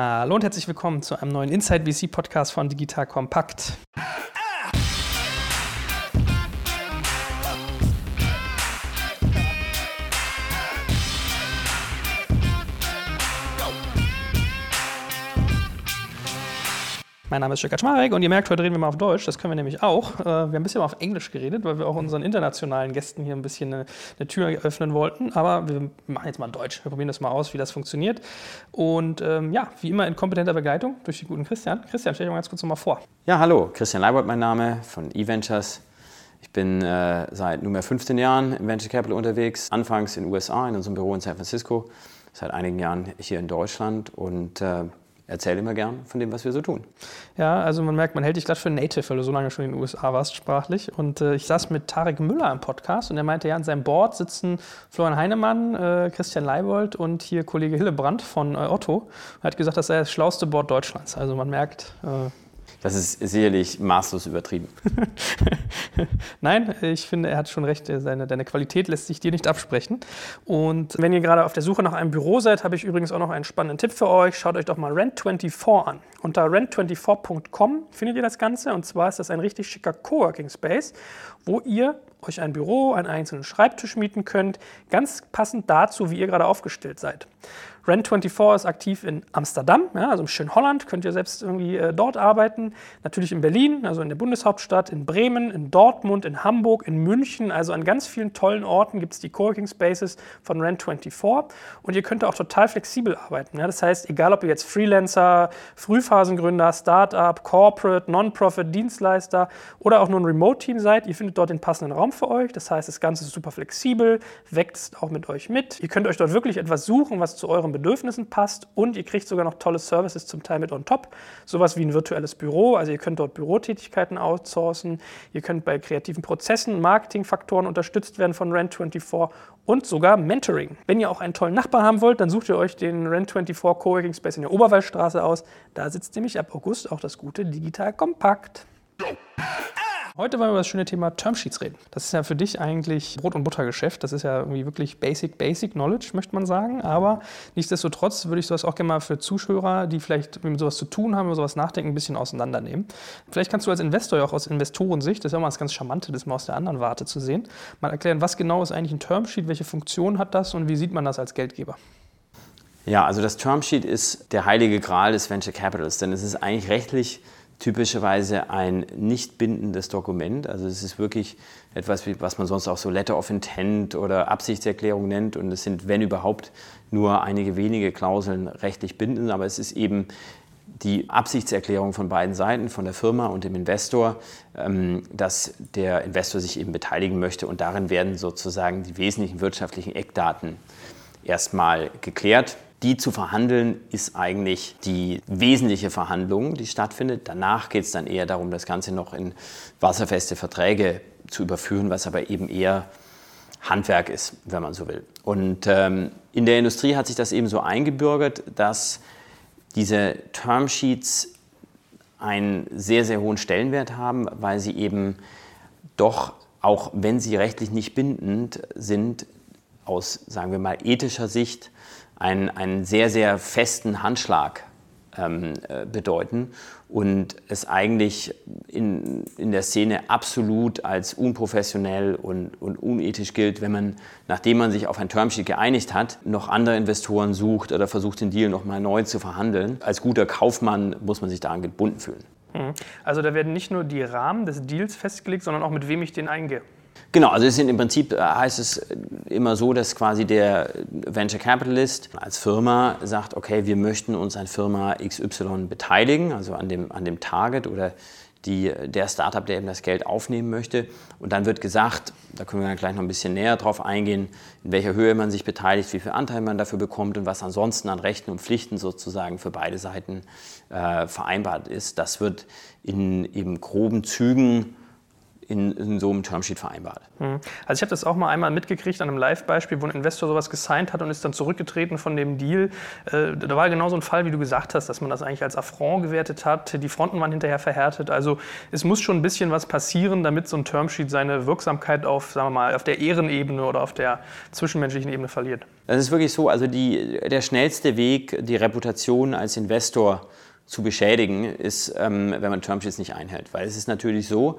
Hallo und herzlich willkommen zu einem neuen Inside VC Podcast von Digital Kompakt. Mein Name ist Jörg Kaczmarek und ihr merkt, heute reden wir mal auf Deutsch. Das können wir nämlich auch. Äh, wir haben ein bisschen mal auf Englisch geredet, weil wir auch unseren internationalen Gästen hier ein bisschen eine, eine Tür öffnen wollten. Aber wir machen jetzt mal Deutsch. Wir probieren das mal aus, wie das funktioniert. Und ähm, ja, wie immer in kompetenter Begleitung durch den guten Christian. Christian, stell dich mal ganz kurz nochmal vor. Ja, hallo. Christian Leibold mein Name von eVentures. Ich bin äh, seit nunmehr 15 Jahren im Venture Capital unterwegs. Anfangs in den USA, in unserem Büro in San Francisco. Seit einigen Jahren hier in Deutschland und äh, erzähle immer gern von dem, was wir so tun. Ja, also man merkt, man hält dich gerade für Native, weil du so lange schon in den USA warst sprachlich. Und äh, ich saß mit Tarek Müller im Podcast und er meinte, ja, an seinem Board sitzen Florian Heinemann, äh, Christian Leibold und hier Kollege Hillebrand von äh, Otto. Er hat gesagt, das sei das schlauste Board Deutschlands. Also man merkt, äh, das ist sicherlich maßlos übertrieben. Nein, ich finde, er hat schon recht. Seine, deine Qualität lässt sich dir nicht absprechen. Und wenn ihr gerade auf der Suche nach einem Büro seid, habe ich übrigens auch noch einen spannenden Tipp für euch. Schaut euch doch mal Rent24 an. Unter rent24.com findet ihr das Ganze. Und zwar ist das ein richtig schicker Coworking Space, wo ihr euch ein Büro, einen einzelnen Schreibtisch mieten könnt, ganz passend dazu, wie ihr gerade aufgestellt seid. Rent24 ist aktiv in Amsterdam, ja, also im schönen Holland, könnt ihr selbst irgendwie äh, dort arbeiten. Natürlich in Berlin, also in der Bundeshauptstadt, in Bremen, in Dortmund, in Hamburg, in München, also an ganz vielen tollen Orten gibt es die Coworking Spaces von Rent24 und ihr könnt auch total flexibel arbeiten. Ja. Das heißt, egal ob ihr jetzt Freelancer, Frühphasengründer, Startup, Corporate, Non-Profit, Dienstleister oder auch nur ein Remote-Team seid, ihr findet dort den passenden Raum für euch. Das heißt, das Ganze ist super flexibel, wächst auch mit euch mit. Ihr könnt euch dort wirklich etwas suchen, was zu eurem Bedürfnissen passt und ihr kriegt sogar noch tolle Services zum Teil mit on top. Sowas wie ein virtuelles Büro, also ihr könnt dort Bürotätigkeiten outsourcen, ihr könnt bei kreativen Prozessen, Marketingfaktoren unterstützt werden von Rent24 und sogar Mentoring. Wenn ihr auch einen tollen Nachbar haben wollt, dann sucht ihr euch den Rent24 Coworking Space in der Oberwaldstraße aus. Da sitzt nämlich ab August auch das gute Digital Kompakt. Heute wollen wir über das schöne Thema Termsheets reden. Das ist ja für dich eigentlich Brot- und Buttergeschäft. Das ist ja irgendwie wirklich basic, basic Knowledge, möchte man sagen. Aber nichtsdestotrotz würde ich sowas auch gerne mal für Zuschauer, die vielleicht mit sowas zu tun haben, über sowas nachdenken, ein bisschen auseinandernehmen. Vielleicht kannst du als Investor ja auch aus Investorensicht, das ist ja mal das ganz Charmante, das mal aus der anderen Warte zu sehen, mal erklären, was genau ist eigentlich ein Termsheet, welche Funktion hat das und wie sieht man das als Geldgeber? Ja, also das Termsheet ist der heilige Gral des Venture Capitals, denn es ist eigentlich rechtlich typischerweise ein nicht bindendes Dokument. Also es ist wirklich etwas, was man sonst auch so Letter of Intent oder Absichtserklärung nennt. Und es sind, wenn überhaupt, nur einige wenige Klauseln rechtlich bindend. Aber es ist eben die Absichtserklärung von beiden Seiten, von der Firma und dem Investor, ähm, dass der Investor sich eben beteiligen möchte. Und darin werden sozusagen die wesentlichen wirtschaftlichen Eckdaten erstmal geklärt. Die zu verhandeln ist eigentlich die wesentliche Verhandlung, die stattfindet. Danach geht es dann eher darum, das Ganze noch in wasserfeste Verträge zu überführen, was aber eben eher Handwerk ist, wenn man so will. Und ähm, in der Industrie hat sich das eben so eingebürgert, dass diese Termsheets einen sehr, sehr hohen Stellenwert haben, weil sie eben doch, auch wenn sie rechtlich nicht bindend sind, aus, sagen wir mal, ethischer Sicht einen, einen sehr, sehr festen Handschlag ähm, äh, bedeuten und es eigentlich in, in der Szene absolut als unprofessionell und, und unethisch gilt, wenn man, nachdem man sich auf ein Termsheet geeinigt hat, noch andere Investoren sucht oder versucht, den Deal nochmal neu zu verhandeln. Als guter Kaufmann muss man sich daran gebunden fühlen. Mhm. Also da werden nicht nur die Rahmen des Deals festgelegt, sondern auch mit wem ich den eingehe. Genau, also es sind im Prinzip äh, heißt es immer so, dass quasi der Venture Capitalist als Firma sagt, okay, wir möchten uns an Firma XY beteiligen, also an dem, an dem Target oder die, der Startup, der eben das Geld aufnehmen möchte. Und dann wird gesagt, da können wir dann gleich noch ein bisschen näher drauf eingehen, in welcher Höhe man sich beteiligt, wie viel Anteil man dafür bekommt und was ansonsten an Rechten und Pflichten sozusagen für beide Seiten äh, vereinbart ist. Das wird in eben groben Zügen in, in, so einem Termsheet vereinbart. Hm. Also ich habe das auch mal einmal mitgekriegt an einem Live-Beispiel, wo ein Investor sowas gesigned hat und ist dann zurückgetreten von dem Deal. Äh, da war genau so ein Fall, wie du gesagt hast, dass man das eigentlich als Affront gewertet hat. Die Fronten waren hinterher verhärtet. Also es muss schon ein bisschen was passieren, damit so ein Termsheet seine Wirksamkeit auf, sagen wir mal, auf der Ehrenebene oder auf der zwischenmenschlichen Ebene verliert. Das ist wirklich so. Also die, der schnellste Weg, die Reputation als Investor zu beschädigen, ist, ähm, wenn man Termsheets nicht einhält. Weil es ist natürlich so,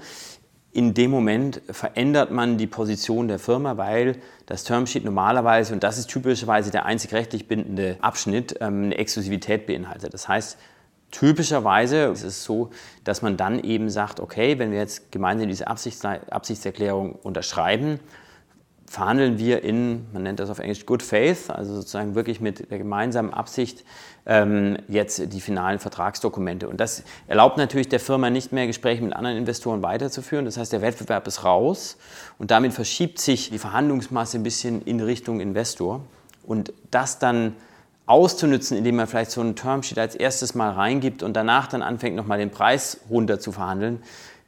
in dem Moment verändert man die Position der Firma, weil das Termsheet normalerweise, und das ist typischerweise der einzig rechtlich bindende Abschnitt, ähm, eine Exklusivität beinhaltet. Das heißt, typischerweise ist es so, dass man dann eben sagt, okay, wenn wir jetzt gemeinsam diese Absichts Absichtserklärung unterschreiben, verhandeln wir in, man nennt das auf Englisch Good Faith, also sozusagen wirklich mit der gemeinsamen Absicht, ähm, jetzt die finalen Vertragsdokumente. Und das erlaubt natürlich der Firma nicht mehr, Gespräche mit anderen Investoren weiterzuführen. Das heißt, der Wettbewerb ist raus und damit verschiebt sich die Verhandlungsmasse ein bisschen in Richtung Investor. Und das dann auszunutzen, indem man vielleicht so einen Termsheet als erstes mal reingibt und danach dann anfängt, nochmal den Preis runter zu verhandeln,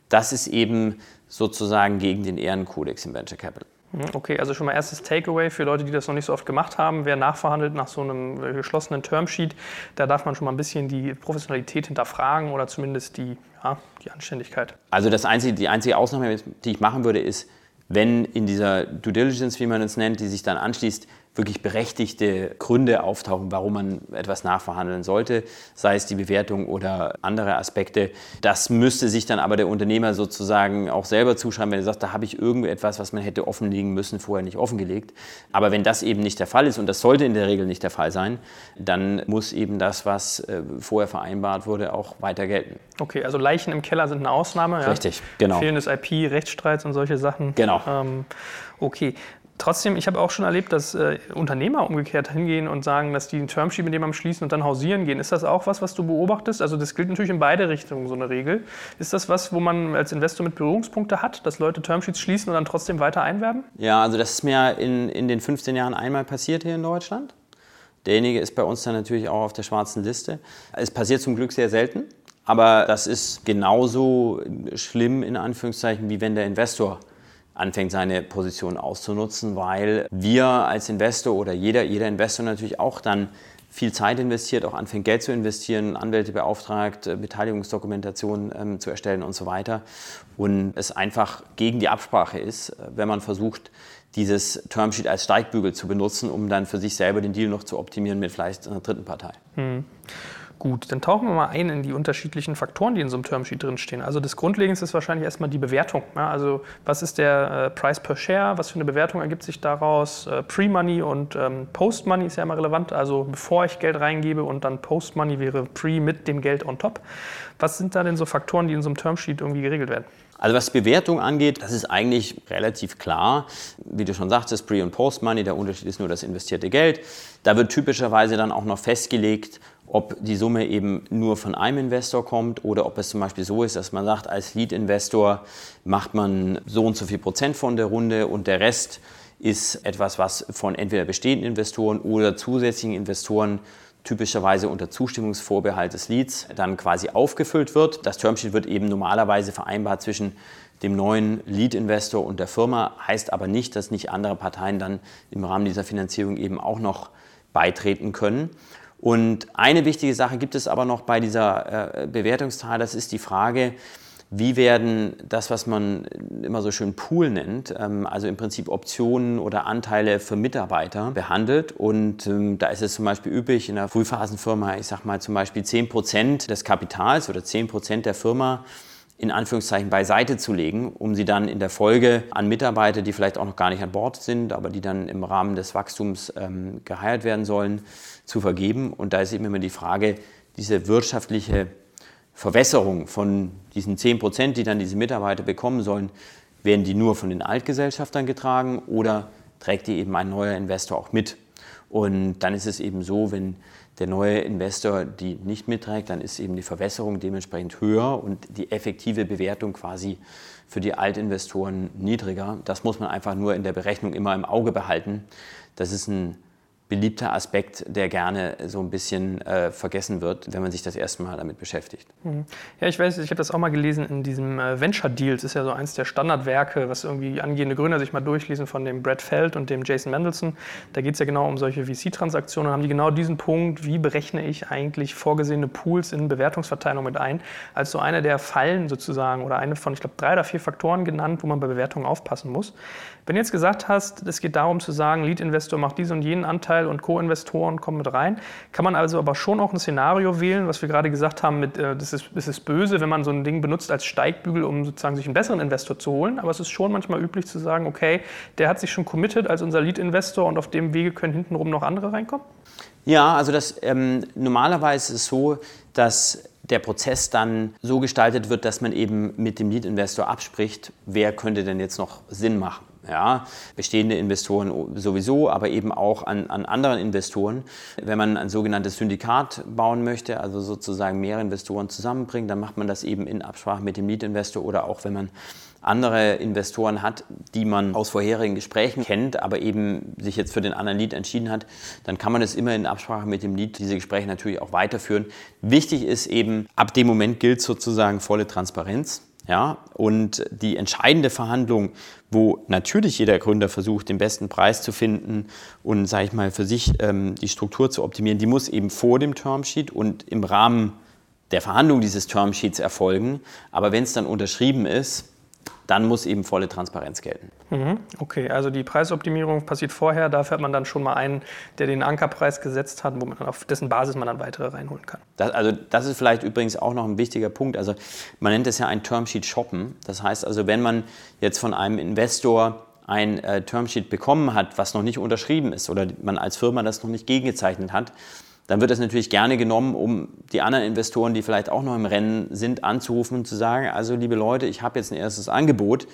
das ist eben sozusagen gegen den Ehrenkodex im Venture Capital. Hm, okay, also schon mal erstes Takeaway für Leute, die das noch nicht so oft gemacht haben. Wer nachverhandelt nach so einem äh, geschlossenen Termsheet, da darf man schon mal ein bisschen die Professionalität hinterfragen oder zumindest die, ja, die Anständigkeit. Also das einzige, die einzige Ausnahme, die ich machen würde, ist, wenn in dieser Due Diligence, wie man es nennt, die sich dann anschließt, wirklich berechtigte Gründe auftauchen, warum man etwas nachverhandeln sollte, sei es die Bewertung oder andere Aspekte. Das müsste sich dann aber der Unternehmer sozusagen auch selber zuschreiben, wenn er sagt, da habe ich irgendetwas, was man hätte offenlegen müssen, vorher nicht offengelegt. Aber wenn das eben nicht der Fall ist, und das sollte in der Regel nicht der Fall sein, dann muss eben das, was äh, vorher vereinbart wurde, auch weiter gelten. Okay, also Leichen im Keller sind eine Ausnahme. Richtig, ja? genau. Fehlendes IP, Rechtsstreits und solche Sachen. Genau. Ähm, okay. Trotzdem, ich habe auch schon erlebt, dass äh, Unternehmer umgekehrt hingehen und sagen, dass die einen Termsheet mit jemandem schließen und dann hausieren gehen. Ist das auch was, was du beobachtest? Also das gilt natürlich in beide Richtungen, so eine Regel. Ist das was, wo man als Investor mit Berührungspunkte hat, dass Leute Termsheets schließen und dann trotzdem weiter einwerben? Ja, also das ist mir in, in den 15 Jahren einmal passiert hier in Deutschland. Derjenige ist bei uns dann natürlich auch auf der schwarzen Liste. Es passiert zum Glück sehr selten, aber das ist genauso schlimm in Anführungszeichen, wie wenn der Investor anfängt, seine Position auszunutzen, weil wir als Investor oder jeder, jeder Investor natürlich auch dann viel Zeit investiert, auch anfängt Geld zu investieren, Anwälte beauftragt, äh, Beteiligungsdokumentation ähm, zu erstellen und so weiter. Und es einfach gegen die Absprache ist, äh, wenn man versucht, dieses Termsheet als Steigbügel zu benutzen, um dann für sich selber den Deal noch zu optimieren mit vielleicht einer dritten Partei. Hm. Gut, dann tauchen wir mal ein in die unterschiedlichen Faktoren, die in so einem Termsheet drinstehen. Also das Grundlegendste ist wahrscheinlich erstmal die Bewertung. Ja, also was ist der äh, Price per Share? Was für eine Bewertung ergibt sich daraus? Äh, Pre-Money und ähm, Post-Money ist ja immer relevant. Also bevor ich Geld reingebe und dann Post-Money wäre Pre mit dem Geld on top. Was sind da denn so Faktoren, die in so einem Termsheet irgendwie geregelt werden? Also was Bewertung angeht, das ist eigentlich relativ klar. Wie du schon sagtest, Pre- und Post-Money, der Unterschied ist nur das investierte Geld. Da wird typischerweise dann auch noch festgelegt, ob die Summe eben nur von einem Investor kommt oder ob es zum Beispiel so ist, dass man sagt, als Lead-Investor macht man so und so viel Prozent von der Runde und der Rest ist etwas, was von entweder bestehenden Investoren oder zusätzlichen Investoren typischerweise unter Zustimmungsvorbehalt des Leads dann quasi aufgefüllt wird. Das Termsheet wird eben normalerweise vereinbart zwischen dem neuen Lead-Investor und der Firma, heißt aber nicht, dass nicht andere Parteien dann im Rahmen dieser Finanzierung eben auch noch beitreten können. Und eine wichtige Sache gibt es aber noch bei dieser äh, Bewertungszahl, das ist die Frage, wie werden das, was man immer so schön Pool nennt, ähm, also im Prinzip Optionen oder Anteile für Mitarbeiter behandelt. Und ähm, da ist es zum Beispiel üblich in einer Frühphasenfirma, ich sage mal zum Beispiel 10 Prozent des Kapitals oder 10 Prozent der Firma in Anführungszeichen beiseite zu legen, um sie dann in der Folge an Mitarbeiter, die vielleicht auch noch gar nicht an Bord sind, aber die dann im Rahmen des Wachstums ähm, geheiert werden sollen, zu vergeben. Und da ist eben immer die Frage, diese wirtschaftliche Verwässerung von diesen 10 Prozent, die dann diese Mitarbeiter bekommen sollen, werden die nur von den Altgesellschaftern getragen oder trägt die eben ein neuer Investor auch mit? Und dann ist es eben so, wenn der neue Investor die nicht mitträgt, dann ist eben die Verwässerung dementsprechend höher und die effektive Bewertung quasi für die Altinvestoren niedriger. Das muss man einfach nur in der Berechnung immer im Auge behalten. Das ist ein beliebter Aspekt, der gerne so ein bisschen äh, vergessen wird, wenn man sich das erste Mal damit beschäftigt. Mhm. Ja, ich weiß, ich habe das auch mal gelesen in diesem äh, Venture Deals, ist ja so eins der Standardwerke, was irgendwie angehende Gründer sich mal durchlesen von dem Brad Feld und dem Jason Mendelssohn. Da geht es ja genau um solche VC-Transaktionen. haben die genau diesen Punkt, wie berechne ich eigentlich vorgesehene Pools in Bewertungsverteilung mit ein, als so eine der Fallen sozusagen oder eine von, ich glaube, drei oder vier Faktoren genannt, wo man bei Bewertungen aufpassen muss. Wenn du jetzt gesagt hast, es geht darum zu sagen, Lead-Investor macht diesen und jenen Anteil und Co-Investoren kommen mit rein, kann man also aber schon auch ein Szenario wählen, was wir gerade gesagt haben, mit, äh, das, ist, das ist böse, wenn man so ein Ding benutzt als Steigbügel, um sozusagen sich einen besseren Investor zu holen. Aber es ist schon manchmal üblich zu sagen, okay, der hat sich schon committed als unser Lead-Investor und auf dem Wege können hintenrum noch andere reinkommen? Ja, also das ähm, normalerweise ist es so, dass der Prozess dann so gestaltet wird, dass man eben mit dem Lead-Investor abspricht, wer könnte denn jetzt noch Sinn machen. Ja, bestehende Investoren sowieso, aber eben auch an, an anderen Investoren. Wenn man ein sogenanntes Syndikat bauen möchte, also sozusagen mehrere Investoren zusammenbringt, dann macht man das eben in Absprache mit dem Lead-Investor oder auch wenn man andere Investoren hat, die man aus vorherigen Gesprächen kennt, aber eben sich jetzt für den anderen Lead entschieden hat, dann kann man es immer in Absprache mit dem Lead diese Gespräche natürlich auch weiterführen. Wichtig ist eben, ab dem Moment gilt sozusagen volle Transparenz. Ja, und die entscheidende Verhandlung, wo natürlich jeder Gründer versucht, den besten Preis zu finden und, sage ich mal, für sich ähm, die Struktur zu optimieren, die muss eben vor dem Termsheet und im Rahmen der Verhandlung dieses Termsheets erfolgen. Aber wenn es dann unterschrieben ist, dann muss eben volle Transparenz gelten. Mhm. Okay, also die Preisoptimierung passiert vorher, dafür hat man dann schon mal einen, der den Ankerpreis gesetzt hat, wo man auf dessen Basis man dann weitere reinholen kann. Das, also das ist vielleicht übrigens auch noch ein wichtiger Punkt. Also man nennt es ja ein Termsheet shoppen. Das heißt also, wenn man jetzt von einem Investor ein äh, Termsheet bekommen hat, was noch nicht unterschrieben ist oder man als Firma das noch nicht gegengezeichnet hat, dann wird das natürlich gerne genommen, um die anderen Investoren, die vielleicht auch noch im Rennen sind, anzurufen und zu sagen, also liebe Leute, ich habe jetzt ein erstes Angebot.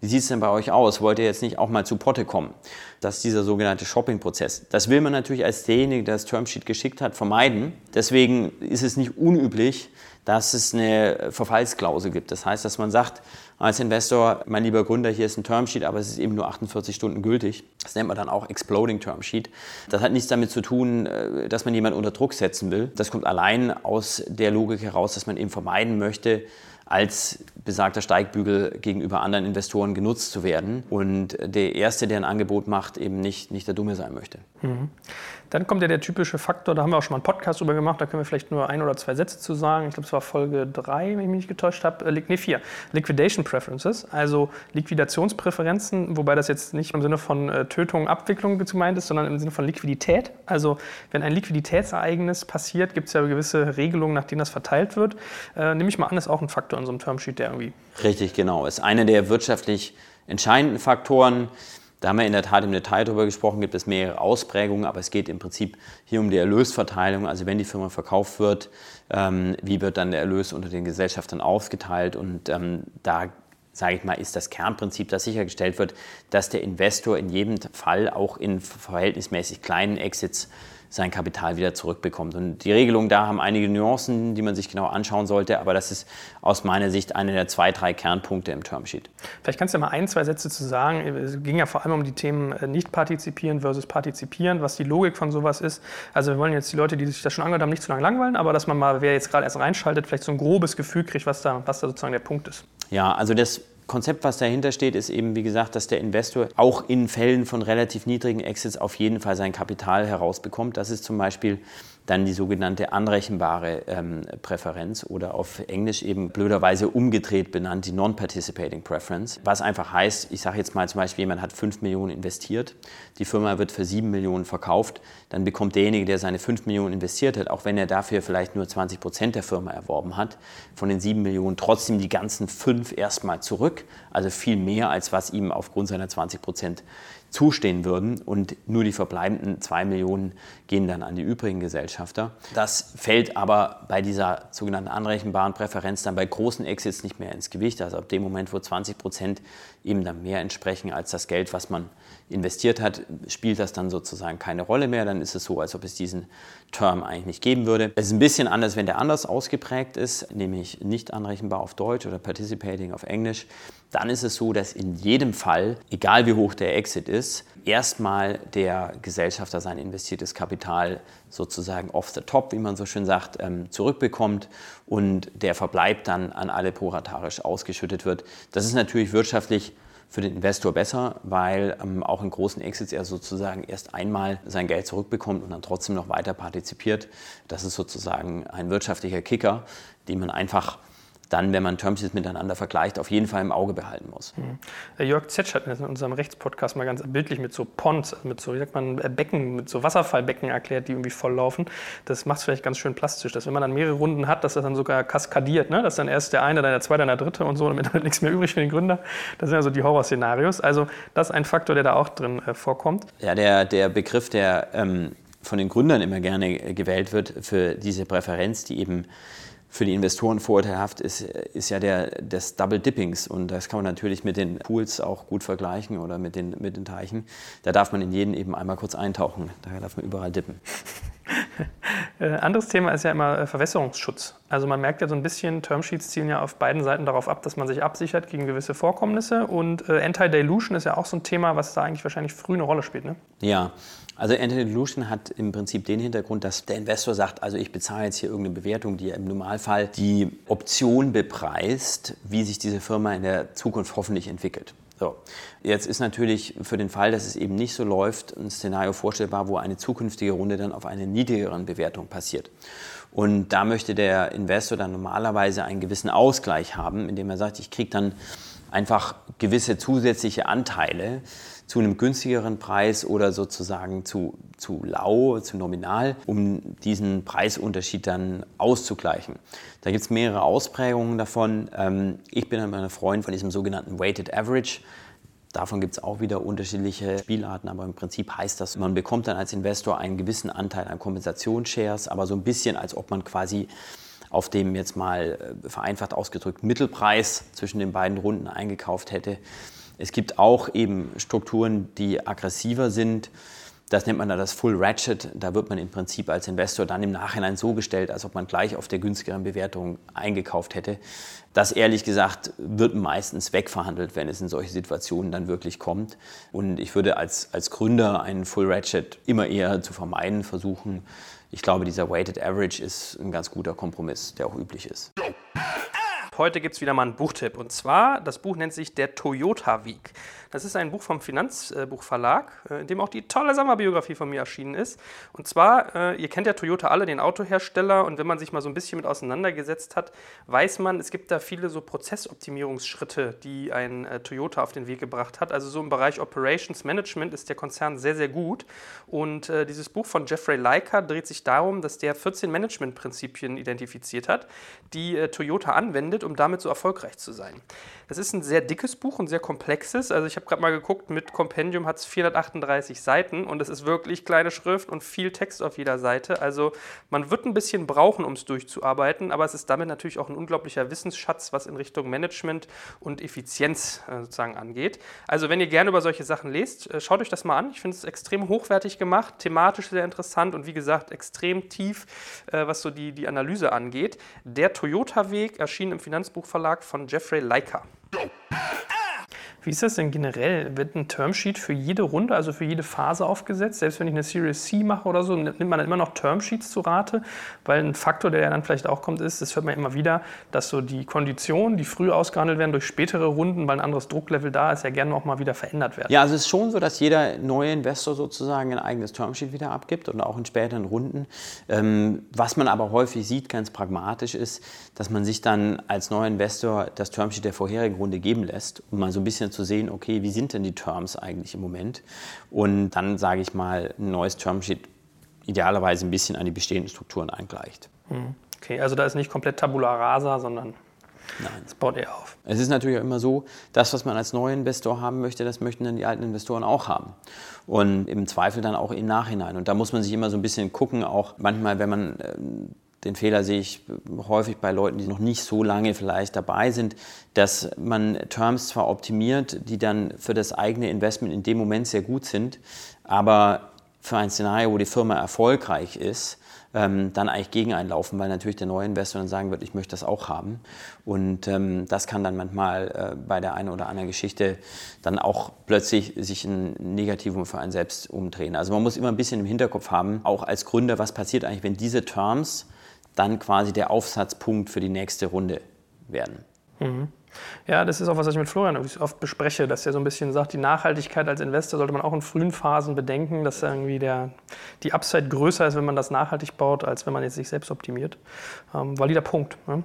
Wie sieht es denn bei euch aus? Wollt ihr jetzt nicht auch mal zu Potte kommen? Das ist dieser sogenannte Shopping-Prozess. Das will man natürlich als derjenige, der das Termsheet geschickt hat, vermeiden. Deswegen ist es nicht unüblich, dass es eine Verfallsklausel gibt. Das heißt, dass man sagt, als Investor, mein lieber Gründer, hier ist ein Termsheet, aber es ist eben nur 48 Stunden gültig. Das nennt man dann auch Exploding Termsheet. Das hat nichts damit zu tun, äh, dass man jemanden unter Druck setzen will. Das kommt allein aus der Logik heraus, dass man eben vermeiden möchte, als besagter Steigbügel gegenüber anderen Investoren genutzt zu werden und der Erste, der ein Angebot macht, eben nicht, nicht der Dumme sein möchte. Mhm. Dann kommt ja der typische Faktor, da haben wir auch schon mal einen Podcast drüber gemacht, da können wir vielleicht nur ein oder zwei Sätze zu sagen. Ich glaube, es war Folge 3, wenn ich mich nicht getäuscht habe, äh, nee, 4. Liquidation Preferences, also Liquidationspräferenzen, wobei das jetzt nicht im Sinne von äh, Tötung, Abwicklung gemeint ist, sondern im Sinne von Liquidität. Also wenn ein Liquiditätsereignis passiert, gibt es ja gewisse Regelungen, nach denen das verteilt wird. Äh, nehme ich mal an, ist auch ein Faktor in so einem Termsheet, der irgendwie... Richtig, genau. Ist einer der wirtschaftlich entscheidenden Faktoren. Da haben wir in der Tat im Detail darüber gesprochen, gibt es mehrere Ausprägungen, aber es geht im Prinzip hier um die Erlösverteilung. Also wenn die Firma verkauft wird, ähm, wie wird dann der Erlös unter den Gesellschaftern aufgeteilt? Und ähm, da sage ich mal, ist das Kernprinzip, dass sichergestellt wird, dass der Investor in jedem Fall auch in verhältnismäßig kleinen Exits sein Kapital wieder zurückbekommt. Und die Regelungen da haben einige Nuancen, die man sich genau anschauen sollte, aber das ist aus meiner Sicht einer der zwei, drei Kernpunkte im Termsheet. Vielleicht kannst du ja mal ein, zwei Sätze zu sagen. Es ging ja vor allem um die Themen äh, nicht partizipieren versus partizipieren, was die Logik von sowas ist. Also wir wollen jetzt die Leute, die sich das schon angehört haben, nicht zu lange langweilen, aber dass man mal, wer jetzt gerade erst reinschaltet, vielleicht so ein grobes Gefühl kriegt, was da, was da sozusagen der Punkt ist. Ja, also das Konzept, was dahinter steht, ist eben, wie gesagt, dass der Investor auch in Fällen von relativ niedrigen Exits auf jeden Fall sein Kapital herausbekommt. Das ist zum Beispiel dann die sogenannte anrechenbare ähm, Präferenz oder auf Englisch eben blöderweise umgedreht benannt die Non-Participating Preference. Was einfach heißt, ich sage jetzt mal zum Beispiel, jemand hat 5 Millionen investiert, die Firma wird für 7 Millionen verkauft, dann bekommt derjenige, der seine 5 Millionen investiert hat, auch wenn er dafür vielleicht nur 20 Prozent der Firma erworben hat, von den 7 Millionen trotzdem die ganzen 5 erstmal zurück, also viel mehr, als was ihm aufgrund seiner 20 Prozent zustehen würden und nur die verbleibenden zwei Millionen gehen dann an die übrigen Gesellschafter. Das fällt aber bei dieser sogenannten anrechenbaren Präferenz dann bei großen Exits nicht mehr ins Gewicht. Also ab dem Moment, wo 20 Prozent eben dann mehr entsprechen als das Geld, was man investiert hat, spielt das dann sozusagen keine Rolle mehr. Dann ist es so, als ob es diesen Term eigentlich nicht geben würde. Es ist ein bisschen anders, wenn der anders ausgeprägt ist, nämlich nicht anrechenbar auf Deutsch oder participating auf Englisch. Dann ist es so, dass in jedem Fall, egal wie hoch der Exit ist, erstmal der Gesellschafter sein investiertes Kapital sozusagen off the top, wie man so schön sagt, ähm, zurückbekommt und der Verbleib dann an alle proratarisch ausgeschüttet wird. Das ist natürlich wirtschaftlich für den Investor besser, weil ähm, auch in großen Exits er sozusagen erst einmal sein Geld zurückbekommt und dann trotzdem noch weiter partizipiert. Das ist sozusagen ein wirtschaftlicher Kicker, den man einfach dann, wenn man Termsheets miteinander vergleicht, auf jeden Fall im Auge behalten muss. Mhm. Jörg Zetsch hat in unserem Rechtspodcast mal ganz bildlich mit so Ponds, mit so, wie sagt man, äh, Becken, mit so Wasserfallbecken erklärt, die irgendwie volllaufen. Das macht es vielleicht ganz schön plastisch, dass wenn man dann mehrere Runden hat, dass das dann sogar kaskadiert, ne? dass dann erst der eine, dann der zweite, dann der dritte und so, damit dann nichts mehr übrig für den Gründer. Das sind ja so die Horrorszenarios. Also das ist ein Faktor, der da auch drin äh, vorkommt. Ja, der, der Begriff, der ähm, von den Gründern immer gerne gewählt wird für diese Präferenz, die eben für die Investoren vorteilhaft ist, ist ja der des Double Dippings. Und das kann man natürlich mit den Pools auch gut vergleichen oder mit den, mit den Teichen. Da darf man in jeden eben einmal kurz eintauchen. Daher darf man überall dippen. Äh, anderes Thema ist ja immer äh, Verwässerungsschutz. Also man merkt ja so ein bisschen, Termsheets zielen ja auf beiden Seiten darauf ab, dass man sich absichert gegen gewisse Vorkommnisse. Und äh, Anti-Dilution ist ja auch so ein Thema, was da eigentlich wahrscheinlich früh eine Rolle spielt. Ne? Ja, also Anti-Dilution hat im Prinzip den Hintergrund, dass der Investor sagt, also ich bezahle jetzt hier irgendeine Bewertung, die im Normalfall die Option bepreist, wie sich diese Firma in der Zukunft hoffentlich entwickelt. So, jetzt ist natürlich für den Fall, dass es eben nicht so läuft, ein Szenario vorstellbar, wo eine zukünftige Runde dann auf eine niedrigeren Bewertung passiert. Und da möchte der Investor dann normalerweise einen gewissen Ausgleich haben, indem er sagt, ich kriege dann einfach gewisse zusätzliche Anteile zu einem günstigeren Preis oder sozusagen zu, zu lau, zu nominal, um diesen Preisunterschied dann auszugleichen. Da gibt es mehrere Ausprägungen davon. Ähm, ich bin ein Freund von diesem sogenannten Weighted Average. Davon gibt es auch wieder unterschiedliche Spielarten, aber im Prinzip heißt das, man bekommt dann als Investor einen gewissen Anteil an Kompensationsshares, aber so ein bisschen, als ob man quasi auf dem jetzt mal äh, vereinfacht ausgedrückt Mittelpreis zwischen den beiden Runden eingekauft hätte. Es gibt auch eben Strukturen, die aggressiver sind. Das nennt man dann das Full Ratchet. Da wird man im Prinzip als Investor dann im Nachhinein so gestellt, als ob man gleich auf der günstigeren Bewertung eingekauft hätte. Das ehrlich gesagt wird meistens wegverhandelt, wenn es in solche Situationen dann wirklich kommt. Und ich würde als, als Gründer einen Full Ratchet immer eher zu vermeiden versuchen. Ich glaube, dieser Weighted Average ist ein ganz guter Kompromiss, der auch üblich ist. Heute gibt es wieder mal einen Buchtipp. Und zwar, das Buch nennt sich Der Toyota Weg. Das ist ein Buch vom Finanzbuchverlag, äh, in dem auch die tolle Sommerbiografie von mir erschienen ist. Und zwar, äh, ihr kennt ja Toyota alle, den Autohersteller. Und wenn man sich mal so ein bisschen mit auseinandergesetzt hat, weiß man, es gibt da viele so Prozessoptimierungsschritte, die ein äh, Toyota auf den Weg gebracht hat. Also so im Bereich Operations Management ist der Konzern sehr, sehr gut. Und dieses Buch von Jeffrey Leica dreht sich darum, dass der 14 Managementprinzipien identifiziert hat, die Toyota anwendet um damit so erfolgreich zu sein. Das ist ein sehr dickes Buch und sehr komplexes. Also ich habe gerade mal geguckt, mit Compendium hat es 438 Seiten und es ist wirklich kleine Schrift und viel Text auf jeder Seite. Also man wird ein bisschen brauchen, um es durchzuarbeiten, aber es ist damit natürlich auch ein unglaublicher Wissensschatz, was in Richtung Management und Effizienz äh, sozusagen angeht. Also wenn ihr gerne über solche Sachen lest, äh, schaut euch das mal an. Ich finde es extrem hochwertig gemacht, thematisch sehr interessant und wie gesagt extrem tief, äh, was so die, die Analyse angeht. Der Toyota-Weg erschien im Finanzbuchverlag von Jeffrey Leica. Wie ist das denn generell? Wird ein Termsheet für jede Runde, also für jede Phase aufgesetzt? Selbst wenn ich eine Series C mache oder so, nimmt man dann immer noch Termsheets zu Rate? Weil ein Faktor, der ja dann vielleicht auch kommt, ist, das hört man immer wieder, dass so die Konditionen, die früh ausgehandelt werden durch spätere Runden, weil ein anderes Drucklevel da ist, ja gerne auch mal wieder verändert werden. Ja, also es ist schon so, dass jeder neue Investor sozusagen ein eigenes Termsheet wieder abgibt und auch in späteren Runden. Ähm, was man aber häufig sieht, ganz pragmatisch ist, dass man sich dann als neuer Investor das Termsheet der vorherigen Runde geben lässt, um mal so ein bisschen zu sehen, okay, wie sind denn die Terms eigentlich im Moment? Und dann, sage ich mal, ein neues Termsheet idealerweise ein bisschen an die bestehenden Strukturen eingleicht. Hm, okay, also da ist nicht komplett Tabula rasa, sondern Nein. Das baut eher auf. Es ist natürlich auch immer so, das, was man als neuer Investor haben möchte, das möchten dann die alten Investoren auch haben. Und im Zweifel dann auch im Nachhinein. Und da muss man sich immer so ein bisschen gucken, auch manchmal, wenn man ähm, den Fehler sehe ich häufig bei Leuten, die noch nicht so lange vielleicht dabei sind, dass man Terms zwar optimiert, die dann für das eigene Investment in dem Moment sehr gut sind, aber für ein Szenario, wo die Firma erfolgreich ist, ähm, dann eigentlich gegen einlaufen, weil natürlich der neue Investor dann sagen wird, ich möchte das auch haben. Und ähm, das kann dann manchmal äh, bei der einen oder anderen Geschichte dann auch plötzlich sich ein Negativum für einen selbst umdrehen. Also man muss immer ein bisschen im Hinterkopf haben, auch als Gründer, was passiert eigentlich, wenn diese Terms dann quasi der Aufsatzpunkt für die nächste Runde werden. Mhm. Ja, das ist auch was, was ich mit Florian oft bespreche, dass er so ein bisschen sagt, die Nachhaltigkeit als Investor sollte man auch in frühen Phasen bedenken, dass irgendwie der, die Upside größer ist, wenn man das nachhaltig baut, als wenn man jetzt sich selbst optimiert. Ähm, valider Punkt. Ne?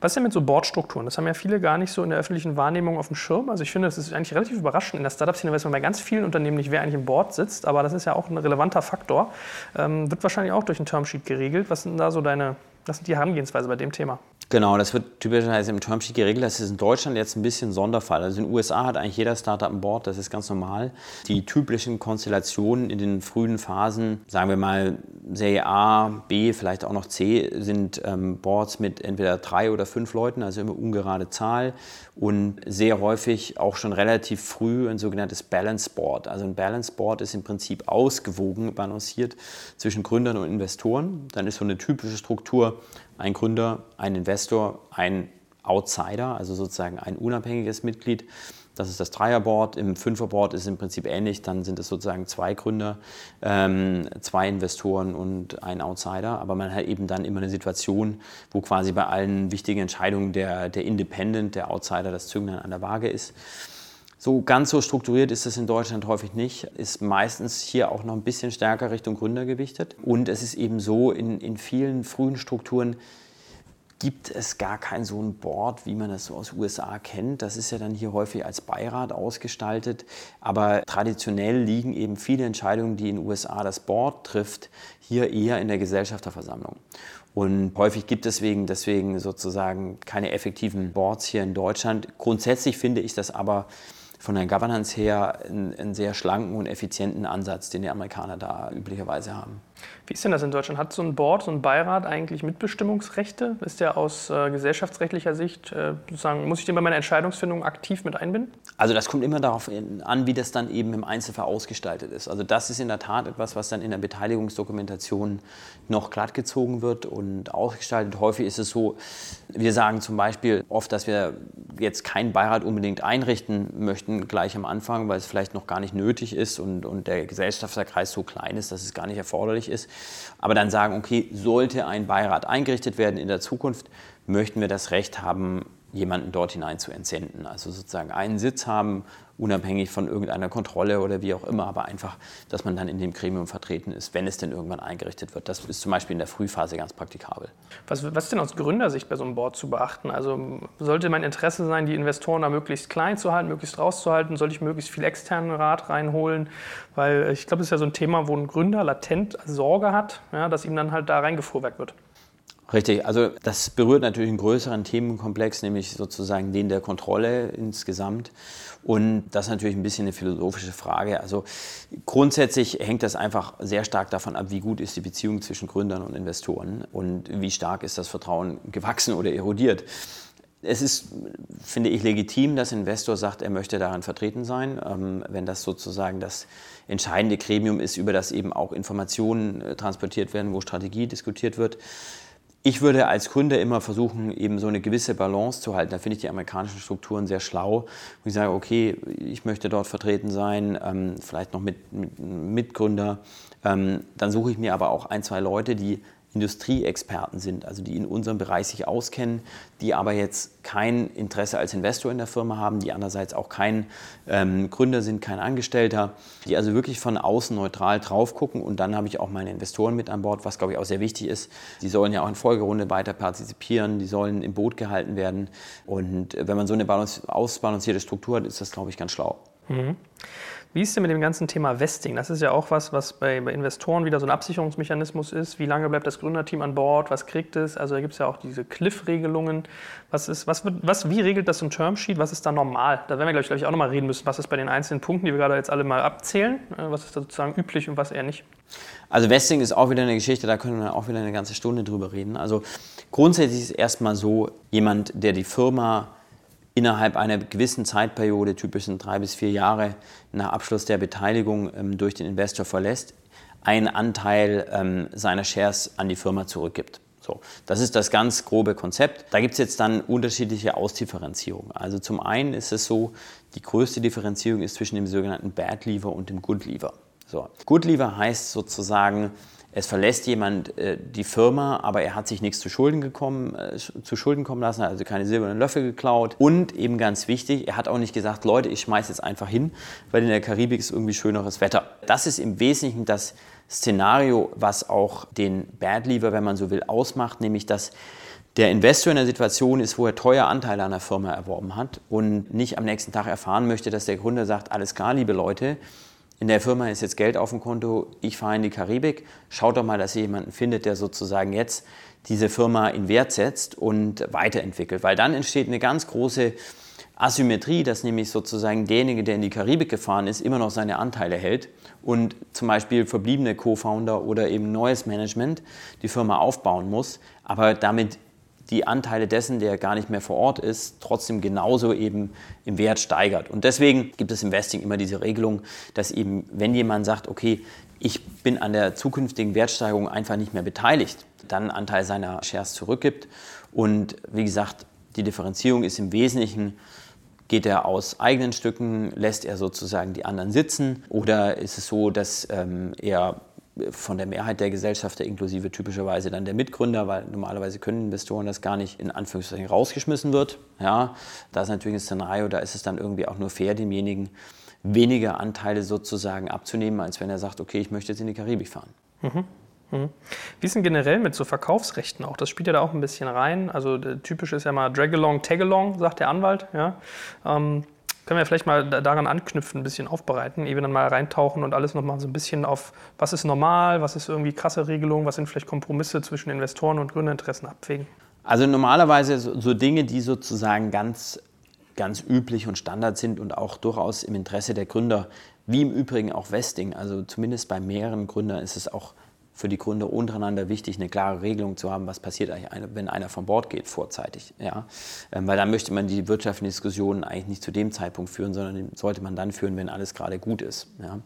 Was ist denn mit so Boardstrukturen? Das haben ja viele gar nicht so in der öffentlichen Wahrnehmung auf dem Schirm. Also ich finde, das ist eigentlich relativ überraschend. In der Startup-Szene weiß man bei ganz vielen Unternehmen nicht, wer eigentlich im Board sitzt, aber das ist ja auch ein relevanter Faktor. Ähm, wird wahrscheinlich auch durch ein Termsheet geregelt. Was sind da so deine, was sind die Herangehensweise bei dem Thema? Genau, das wird typischerweise im Termsheet geregelt. Das ist in Deutschland jetzt ein bisschen Sonderfall. Also in den USA hat eigentlich jeder Startup ein Board, das ist ganz normal. Die typischen Konstellationen in den frühen Phasen, sagen wir mal Serie A, B, vielleicht auch noch C, sind ähm, Boards mit entweder drei oder fünf Leuten, also immer ungerade Zahl. Und sehr häufig auch schon relativ früh ein sogenanntes Balance Board. Also ein Balance Board ist im Prinzip ausgewogen, balanciert zwischen Gründern und Investoren. Dann ist so eine typische Struktur ein Gründer, ein Investor, ein Outsider, also sozusagen ein unabhängiges Mitglied. Das ist das Dreierboard. Im Fünferboard ist es im Prinzip ähnlich. Dann sind es sozusagen zwei Gründer, ähm, zwei Investoren und ein Outsider. Aber man hat eben dann immer eine Situation, wo quasi bei allen wichtigen Entscheidungen der, der Independent, der Outsider, das Zünglein an der Waage ist. So ganz so strukturiert ist es in Deutschland häufig nicht, ist meistens hier auch noch ein bisschen stärker Richtung Gründer gewichtet. Und es ist eben so, in, in vielen frühen Strukturen gibt es gar kein so ein Board, wie man das so aus USA kennt. Das ist ja dann hier häufig als Beirat ausgestaltet. Aber traditionell liegen eben viele Entscheidungen, die in USA das Board trifft, hier eher in der Gesellschafterversammlung. Und häufig gibt es deswegen, deswegen sozusagen keine effektiven Boards hier in Deutschland. Grundsätzlich finde ich das aber von der Governance her einen, einen, sehr schlanken und effizienten Ansatz, den die Amerikaner da üblicherweise haben. Wie ist denn das in Deutschland? Hat so ein Board, so ein Beirat eigentlich Mitbestimmungsrechte? Ist der aus äh, gesellschaftsrechtlicher Sicht, äh, sozusagen, muss ich den bei meiner Entscheidungsfindung aktiv mit einbinden? Also das kommt immer darauf an, wie das dann eben im Einzelfall ausgestaltet ist. Also das ist in der Tat etwas, was dann in der Beteiligungsdokumentation noch glattgezogen wird und ausgestaltet. Häufig ist es so, wir sagen zum Beispiel oft, dass wir jetzt keinen Beirat unbedingt einrichten möchten gleich am Anfang, weil es vielleicht noch gar nicht nötig ist und, und der Gesellschafterkreis so klein ist, dass es gar nicht erforderlich ist. Aber dann sagen, okay, sollte ein Beirat eingerichtet werden in der Zukunft, möchten wir das Recht haben, jemanden dort hinein zu entsenden. Also sozusagen einen Sitz haben, unabhängig von irgendeiner Kontrolle oder wie auch immer, aber einfach, dass man dann in dem Gremium vertreten ist, wenn es denn irgendwann eingerichtet wird. Das ist zum Beispiel in der Frühphase ganz praktikabel. Was, was ist denn aus Gründersicht bei so einem Board zu beachten? Also sollte mein Interesse sein, die Investoren da möglichst klein zu halten, möglichst rauszuhalten? Sollte ich möglichst viel externen Rat reinholen? Weil ich glaube, das ist ja so ein Thema, wo ein Gründer latent Sorge hat, ja, dass ihm dann halt da reingefuhrwerk wird. Richtig, also das berührt natürlich einen größeren Themenkomplex, nämlich sozusagen den der Kontrolle insgesamt. Und das ist natürlich ein bisschen eine philosophische Frage. Also grundsätzlich hängt das einfach sehr stark davon ab, wie gut ist die Beziehung zwischen Gründern und Investoren und wie stark ist das Vertrauen gewachsen oder erodiert. Es ist, finde ich, legitim, dass Investor sagt, er möchte daran vertreten sein, ähm, wenn das sozusagen das entscheidende Gremium ist, über das eben auch Informationen äh, transportiert werden, wo Strategie diskutiert wird. Ich würde als Gründer immer versuchen, eben so eine gewisse Balance zu halten. Da finde ich die amerikanischen Strukturen sehr schlau, ich sage, okay, ich möchte dort vertreten sein, ähm, vielleicht noch mit, mit Mitgründer. Ähm, dann suche ich mir aber auch ein, zwei Leute, die Industrieexperten sind, also die in unserem Bereich sich auskennen, die aber jetzt kein Interesse als Investor in der Firma haben, die andererseits auch kein ähm, Gründer sind, kein Angestellter, die also wirklich von außen neutral drauf gucken und dann habe ich auch meine Investoren mit an Bord, was glaube ich auch sehr wichtig ist. Die sollen ja auch in Folgerunde weiter partizipieren, die sollen im Boot gehalten werden und wenn man so eine ausbalancierte Struktur hat, ist das glaube ich ganz schlau. Mhm. Wie ist denn mit dem ganzen Thema Vesting? Das ist ja auch was, was bei, Investoren wieder so ein Absicherungsmechanismus ist. Wie lange bleibt das Gründerteam an Bord? Was kriegt es? Also da gibt es ja auch diese Cliff-Regelungen. Was ist, was wird, was, wie regelt das so ein Termsheet? Was ist da normal? Da werden wir, glaube ich, auch nochmal reden müssen. Was ist bei den einzelnen Punkten, die wir gerade jetzt alle mal abzählen? Äh, was ist da sozusagen üblich und was eher nicht? Also Vesting ist auch wieder eine Geschichte, da können wir auch wieder eine ganze Stunde drüber reden. Also grundsätzlich ist es erstmal so, jemand, der die Firma innerhalb einer gewissen Zeitperiode, typisch sind drei bis vier Jahre nach Abschluss der Beteiligung ähm, durch den Investor verlässt, einen Anteil ähm, seiner Shares an die Firma zurückgibt. So, das ist das ganz grobe Konzept. Da gibt es jetzt dann unterschiedliche Ausdifferenzierungen. Also zum einen ist es so, die größte Differenzierung ist zwischen dem sogenannten Bad Lever und dem Good Lever. So, Good Lever heißt sozusagen, es verlässt jemand äh, die Firma, aber er hat sich nichts zu Schulden, gekommen, äh, zu Schulden kommen lassen, also keine silbernen Löffel geklaut. Und eben ganz wichtig, er hat auch nicht gesagt, Leute, ich schmeiße jetzt einfach hin, weil in der Karibik ist irgendwie schöneres Wetter. Das ist im Wesentlichen das Szenario, was auch den Bad Lever, wenn man so will, ausmacht, nämlich dass der Investor in der Situation ist, wo er teuer Anteile an der Firma erworben hat und nicht am nächsten Tag erfahren möchte, dass der Gründer sagt, alles klar, liebe Leute, in der Firma ist jetzt Geld auf dem Konto, ich fahre in die Karibik, schaut doch mal, dass ihr jemanden findet, der sozusagen jetzt diese Firma in Wert setzt und weiterentwickelt, weil dann entsteht eine ganz große Asymmetrie, dass nämlich sozusagen derjenige, der in die Karibik gefahren ist, immer noch seine Anteile hält und zum Beispiel verbliebene Co-Founder oder eben neues Management die Firma aufbauen muss, aber damit die Anteile dessen, der gar nicht mehr vor Ort ist, trotzdem genauso eben im Wert steigert. Und deswegen gibt es im Vesting immer diese Regelung, dass eben, wenn jemand sagt, okay, ich bin an der zukünftigen Wertsteigerung einfach nicht mehr beteiligt, dann einen Anteil seiner Shares zurückgibt. Und wie gesagt, die Differenzierung ist im Wesentlichen Geht er aus eigenen Stücken, lässt er sozusagen die anderen sitzen oder ist es so, dass ähm, er von der Mehrheit der Gesellschafter, inklusive typischerweise dann der Mitgründer, weil normalerweise können Investoren das gar nicht in Anführungszeichen rausgeschmissen wird. Ja, da ist natürlich ein Szenario, da ist es dann irgendwie auch nur fair, demjenigen weniger Anteile sozusagen abzunehmen, als wenn er sagt, okay, ich möchte jetzt in die Karibik fahren. Mhm. Mhm. Wie ist denn generell mit so Verkaufsrechten auch? Das spielt ja da auch ein bisschen rein. Also typisch ist ja mal Drag-along, Tag-along, sagt der Anwalt. Ja? Ähm, können wir vielleicht mal daran anknüpfen, ein bisschen aufbereiten, wir dann mal reintauchen und alles nochmal so ein bisschen auf, was ist normal, was ist irgendwie krasse Regelung, was sind vielleicht Kompromisse zwischen Investoren und Gründerinteressen abwägen? Also normalerweise so, Dinge, die sozusagen ganz, ganz üblich und Standard sind und auch durchaus im Interesse der Gründer, wie im Übrigen auch Vesting, also zumindest bei mehreren Gründern ist es auch für die Gründer untereinander wichtig, eine klare Regelung zu haben, was passiert eigentlich, wenn einer von Bord geht vorzeitig. Ja? Ähm, weil dann möchte man die wirtschaftlichen Diskussionen eigentlich nicht zu dem Zeitpunkt führen, sondern sollte man dann führen, wenn alles gerade gut ist. Ja?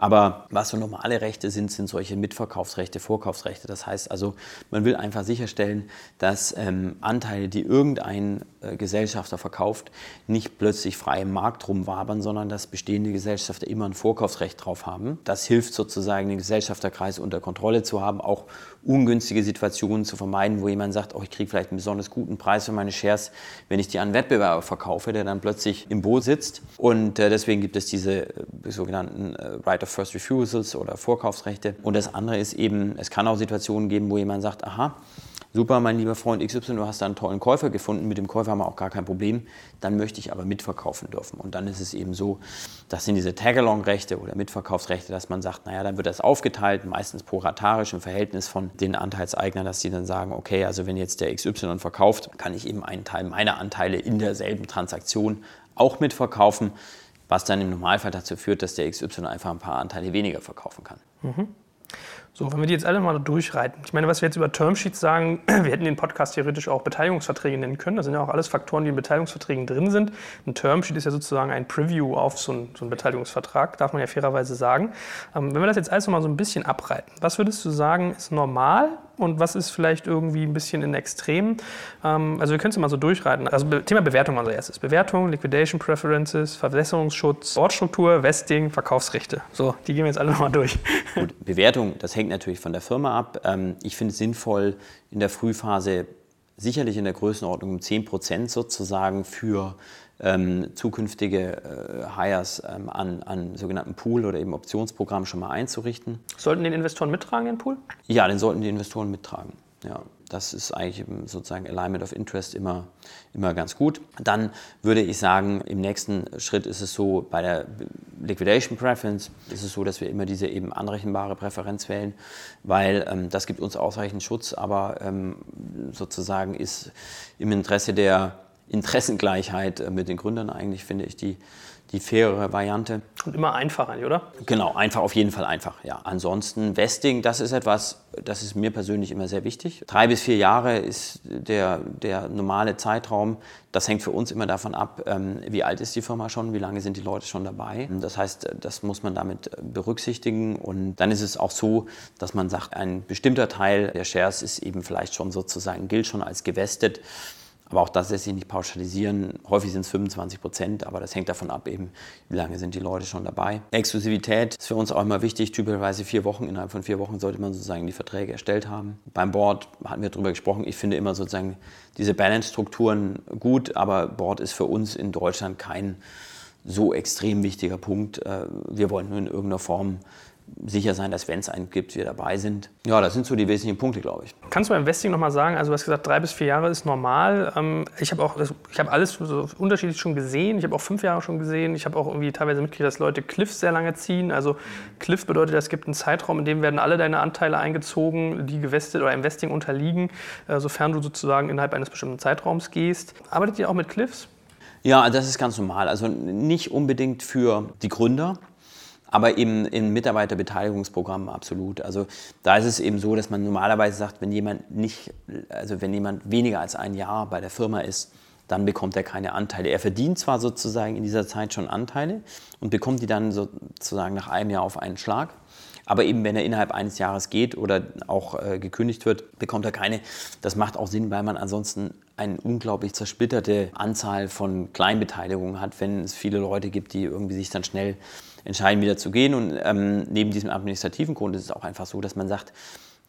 Aber was so normale Rechte sind, sind solche Mitverkaufsrechte, Vorkaufsrechte. Das heißt also, man will einfach sicherstellen, dass ähm, Anteile, die irgendein äh, Gesellschafter verkauft, nicht plötzlich frei im Markt rumwabern, sondern dass bestehende Gesellschafter immer ein Vorkaufsrecht drauf haben. Das hilft sozusagen, den Gesellschafterkreis unter Kontrolle Kontrolle zu haben, auch ungünstige Situationen zu vermeiden, wo jemand sagt, oh, ich kriege vielleicht einen besonders guten Preis für meine Shares, wenn ich die an Wettbewerber verkaufe, der dann plötzlich im Boot sitzt. Und äh, deswegen gibt es diese äh, sogenannten äh, Right of First Refusals oder Vorkaufsrechte. Und das andere ist eben, es kann auch Situationen geben, wo jemand sagt, aha, super, mein lieber Freund XY, du hast da einen tollen Käufer gefunden, mit dem Käufer haben wir auch gar kein Problem, dann möchte ich aber mitverkaufen dürfen. Und dann ist es eben so, das sind diese Tag-along-Rechte oder Mitverkaufsrechte, dass man sagt, naja, dann wird das aufgeteilt, meistens proratarisch im Verhältnis von den Anteilseignern, dass die dann sagen, okay, also wenn jetzt der XY verkauft, kann ich eben einen Teil meiner Anteile in derselben Transaktion auch mitverkaufen, was dann im Normalfall dazu führt, dass der XY einfach ein paar Anteile weniger verkaufen kann. Mhm. So, wenn wir die jetzt alle mal durchreiten. Ich meine, was wir jetzt über Termsheets sagen, wir hätten den Podcast theoretisch auch Beteiligungsverträge nennen können. Das sind ja auch alles Faktoren, die in Beteiligungsverträgen drin sind. Ein Termsheet ist ja sozusagen ein Preview auf so einen, so einen Beteiligungsvertrag, darf man ja fairerweise sagen. Ähm, wenn wir das jetzt alles mal so ein bisschen abreiten, was würdest du sagen, ist normal und was ist vielleicht irgendwie ein bisschen in Extremen. Ähm, also wir können es mal so durchreiten. Also Thema Bewertung als erstes. Bewertung, Liquidation Preferences, Verwässerungsschutz, Ortsstruktur, Vesting, Verkaufsrechte. So, die gehen wir jetzt alle nochmal durch. Gut, Bewertung, das hängt natürlich von der Firma ab. Ähm, ich finde es sinnvoll, in der Frühphase sicherlich in der Größenordnung um 10 Prozent sozusagen für ähm, zukünftige äh, Hires ähm, an, an sogenannten Pool oder eben Optionsprogramm schon mal einzurichten. Sollten den Investoren mittragen, den Pool? Ja, den sollten die Investoren mittragen. Ja, das ist eigentlich sozusagen Alignment of Interest immer, immer ganz gut. Dann würde ich sagen, im nächsten Schritt ist es so, bei der Liquidation Preference ist es so, dass wir immer diese eben anrechenbare Präferenz wählen, weil ähm, das gibt uns ausreichend Schutz, aber ähm, sozusagen ist im Interesse der Interessengleichheit äh, mit den Gründern eigentlich, finde ich, die, die fairere Variante. Und immer einfacher, oder? Genau, einfach, auf jeden Fall einfach, ja. Ansonsten, Vesting, das ist etwas, das ist mir persönlich immer sehr wichtig. Drei bis vier Jahre ist der, der normale Zeitraum. Das hängt für uns immer davon ab, ähm, wie alt ist die Firma schon, wie lange sind die Leute schon dabei. Das heißt, das muss man damit berücksichtigen. Und dann ist es auch so, dass man sagt, ein bestimmter Teil der Shares ist eben vielleicht schon sozusagen, gilt schon als gewestet. Aber auch das lässt sich nicht pauschalisieren. Häufig sind es 25 Prozent, aber das hängt davon ab, eben, wie lange sind die Leute schon dabei. Exklusivität ist für uns auch immer wichtig. Typischerweise vier Wochen. Innerhalb von vier Wochen sollte man sozusagen die Verträge erstellt haben. Beim Board hatten wir darüber gesprochen. Ich finde immer sozusagen diese Balance-Strukturen gut, aber Board ist für uns in Deutschland kein so extrem wichtiger Punkt. Äh, wir wollen nur in irgendeiner Form sicher sein, dass wenn es einen gibt, wir dabei sind. Ja, das sind so die wesentlichen Punkte, glaube ich. Kannst du beim Investing nochmal sagen, also du hast gesagt, drei bis vier Jahre ist normal. Ähm, ich habe auch, ich habe alles so unterschiedlich schon gesehen. Ich habe auch fünf Jahre schon gesehen. Ich habe auch irgendwie teilweise mitgekriegt, dass Leute Cliff sehr lange ziehen. Also Cliff bedeutet, es gibt einen Zeitraum, in dem werden alle deine Anteile eingezogen, die gewestet oder Investing unterliegen, äh, sofern du sozusagen innerhalb eines bestimmten Zeitraums gehst. Arbeitet ihr auch mit Cliffs? Ja, das ist ganz normal. Also nicht unbedingt für die Gründer, aber eben in Mitarbeiterbeteiligungsprogrammen absolut. Also da ist es eben so, dass man normalerweise sagt, wenn jemand nicht, also wenn jemand weniger als ein Jahr bei der Firma ist, dann bekommt er keine Anteile. Er verdient zwar sozusagen in dieser Zeit schon Anteile und bekommt die dann sozusagen nach einem Jahr auf einen Schlag. Aber eben, wenn er innerhalb eines Jahres geht oder auch äh, gekündigt wird, bekommt er keine. Das macht auch Sinn, weil man ansonsten eine unglaublich zersplitterte Anzahl von Kleinbeteiligungen hat, wenn es viele Leute gibt, die irgendwie sich dann schnell entscheiden, wieder zu gehen. Und ähm, neben diesem administrativen Grund ist es auch einfach so, dass man sagt,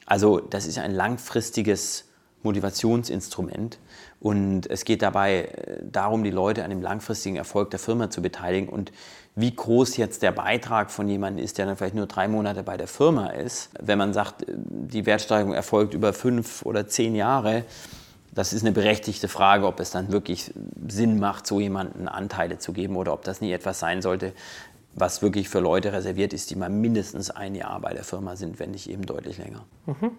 also das ist ein langfristiges Motivationsinstrument und es geht dabei äh, darum, die Leute an dem langfristigen Erfolg der Firma zu beteiligen und wie groß jetzt der Beitrag von jemandem ist, der dann vielleicht nur drei Monate bei der Firma ist. Wenn man sagt, äh, die Wertsteigerung erfolgt über fünf oder zehn Jahre, das ist eine berechtigte Frage, ob es dann wirklich Sinn macht, so jemanden Anteile zu geben oder ob das nie etwas sein sollte, was wirklich für Leute reserviert ist, die mal mindestens ein Jahr bei der Firma sind, wenn nicht eben deutlich länger. Mhm.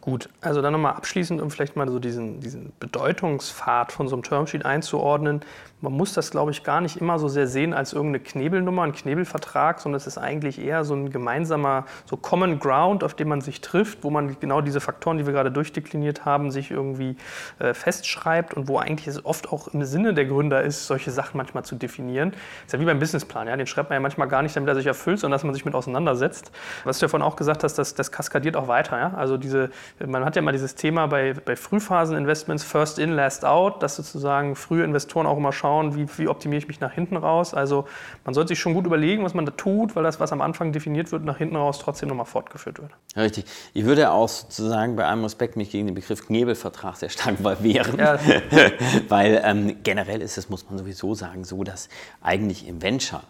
Gut, also dann nochmal abschließend, um vielleicht mal so diesen, diesen Bedeutungspfad von so einem Termsheet einzuordnen man muss das, glaube ich, gar nicht immer so sehr sehen als irgendeine Knebelnummer, ein Knebelvertrag, sondern es ist eigentlich eher so ein gemeinsamer, so Common Ground, auf dem man sich trifft, wo man genau diese Faktoren, die wir gerade durchdekliniert haben, sich irgendwie äh, festschreibt und wo eigentlich es oft auch im Sinne der Gründer ist, solche Sachen manchmal zu definieren. Ist ja wie beim Businessplan, ja? den schreibt man ja manchmal gar nicht, damit er sich erfüllt, sondern dass man sich mit auseinandersetzt. Was du ja vorhin auch gesagt hast, das, das kaskadiert auch weiter. Ja? Also diese, man hat ja mal dieses Thema bei, bei Frühphasen-Investments, First in, Last out, dass sozusagen frühe Investoren auch immer schauen, schauen, wie, wie optimiere ich mich nach hinten raus. Also man sollte sich schon gut überlegen, was man da tut, weil das, was am Anfang definiert wird, nach hinten raus trotzdem nochmal fortgeführt wird. Richtig. Ich würde auch sozusagen bei einem Aspekt mich gegen den Begriff Knebelvertrag sehr stark wehren. Ja. weil ähm, generell ist es, muss man sowieso sagen, so, dass eigentlich im Venture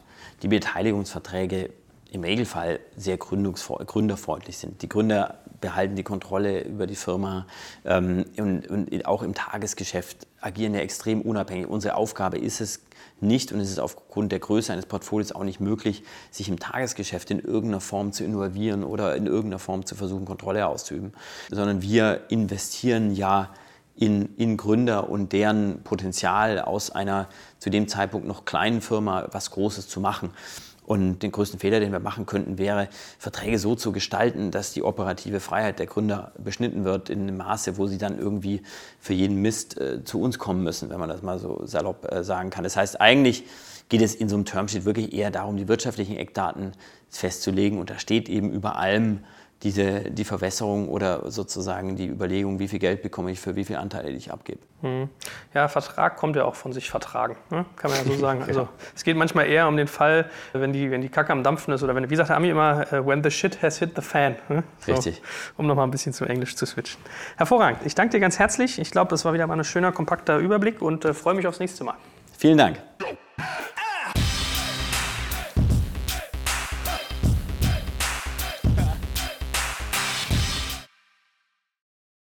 die Beteiligungsverträge im Regelfall sehr gründerfreundlich sind. Die Gründer behalten die Kontrolle über die Firma ähm, und, und, auch im Tagesgeschäft agieren ja extrem unabhängig. Unsere Aufgabe ist es nicht und es ist aufgrund der Größe eines Portfolios auch nicht möglich, sich im Tagesgeschäft in irgendeiner Form zu involvieren oder in irgendeiner Form zu versuchen, Kontrolle auszuüben, sondern wir investieren ja in, in Gründer und deren Potenzial aus einer zu dem Zeitpunkt noch kleinen Firma was Großes zu machen. Und den größten Fehler, den wir machen könnten, wäre, Verträge so zu gestalten, dass die operative Freiheit der Gründer beschnitten wird in einem Maße, wo sie dann irgendwie für jeden Mist äh, zu uns kommen müssen, wenn man das mal so salopp äh, sagen kann. Das heißt, eigentlich geht es in so einem Termsheet wirklich eher darum, die wirtschaftlichen Eckdaten festzulegen. Und da steht eben über allem, diese, die Verwässerung oder sozusagen die Überlegung, wie viel Geld bekomme ich für wie viele Anteile, die ich abgebe. Hm. Ja, Vertrag kommt ja auch von sich vertragen, ne? kann man ja so sagen. Also es geht manchmal eher um den Fall, wenn die, wenn die Kacke am Dampfen ist oder wenn, wie sagt der Ami immer, äh, when the shit has hit the fan. Ne? So, Richtig. Um nochmal ein bisschen zum Englisch zu switchen. Hervorragend. Ich danke dir ganz herzlich. Ich glaube, das war wieder mal ein schöner, kompakter Überblick und äh, freue mich aufs nächste Mal. Vielen Dank.